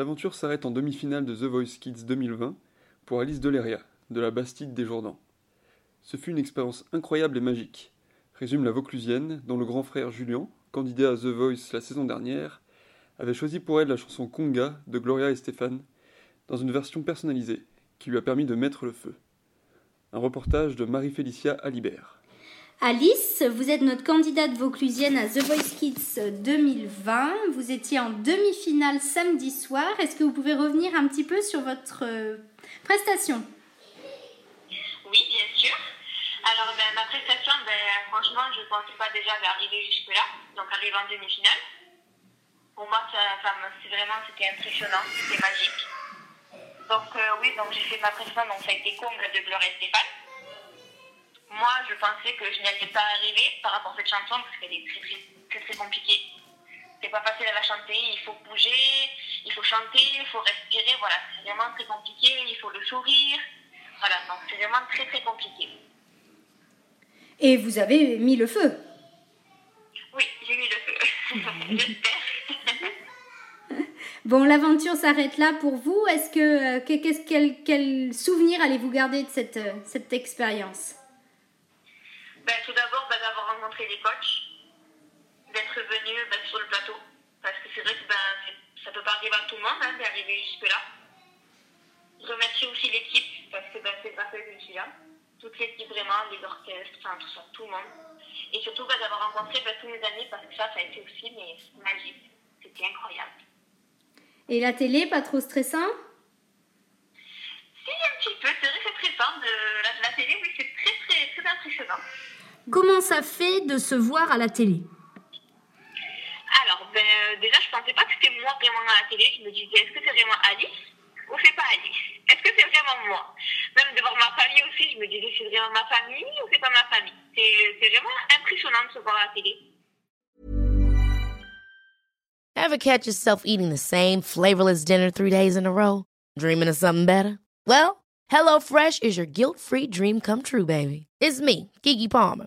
L'aventure s'arrête en demi-finale de The Voice Kids 2020 pour Alice Deleria, de la Bastide des Jourdans. Ce fut une expérience incroyable et magique, résume la Vauclusienne, dont le grand frère Julien, candidat à The Voice la saison dernière, avait choisi pour elle la chanson Conga de Gloria et Stéphane, dans une version personnalisée, qui lui a permis de mettre le feu. Un reportage de Marie-Félicia Alibert. Alice, vous êtes notre candidate vauclusienne à The Voice Kids 2020. Vous étiez en demi-finale samedi soir. Est-ce que vous pouvez revenir un petit peu sur votre euh, prestation? Oui, bien sûr. Alors, ben, ma prestation, ben, franchement, je ne pensais pas déjà arriver jusque-là, donc arriver en demi-finale. Pour moi, c'est vraiment, c'était impressionnant, c'était magique. Donc, euh, oui, donc j'ai fait ma prestation, donc ça a été Comble de Gloria et Stéphane moi, je pensais que je n'y allais pas arriver par rapport à cette chanson parce qu'elle est très, très, très, compliquée. C'est pas facile à la chanter, il faut bouger, il faut chanter, il faut respirer, voilà, c'est vraiment très compliqué, il faut le sourire. Voilà, donc c'est vraiment très très compliqué. Et vous avez mis le feu Oui, j'ai mis le feu. J'espère. Bon, l'aventure s'arrête là pour vous. Est-ce que, euh, quel, quel, quel, souvenir allez-vous garder de cette, euh, cette expérience? Rencontré les coachs, d'être venu ben, sur le plateau. Parce que c'est vrai que ben, ça peut pas arriver à tout le monde hein, d'arriver jusque-là. Remercier aussi l'équipe, parce que ben, c'est pas fait que je suis là. Toute l'équipe vraiment, les orchestres, enfin tout ça, tout le monde. Et surtout ben, d'avoir rencontré ben, tous mes amis, parce que ça, ça a été aussi mais, magique. C'était incroyable. Et la télé, pas trop stressant Si, un petit peu. C'est vrai que c'est stressant. De... La, la télé, oui, c'est très, très, très impressionnant. Comment ça fait de se voir à la télé? Alors, ben, euh, déjà, je pensais pas que c'était moi vraiment à la télé. Je me disais, est-ce que c'est vraiment Alice ou c'est pas Alice? Est-ce que c'est vraiment moi? Même de voir ma famille aussi, je me disais, c'est vraiment ma famille ou c'est pas ma famille? C'est vraiment impressionnant de se voir à la télé. Ever catch yourself eating the same flavorless dinner three days in a row? Dreaming of something better? Well, HelloFresh is your guilt-free dream come true, baby. It's me, Kiki Palmer.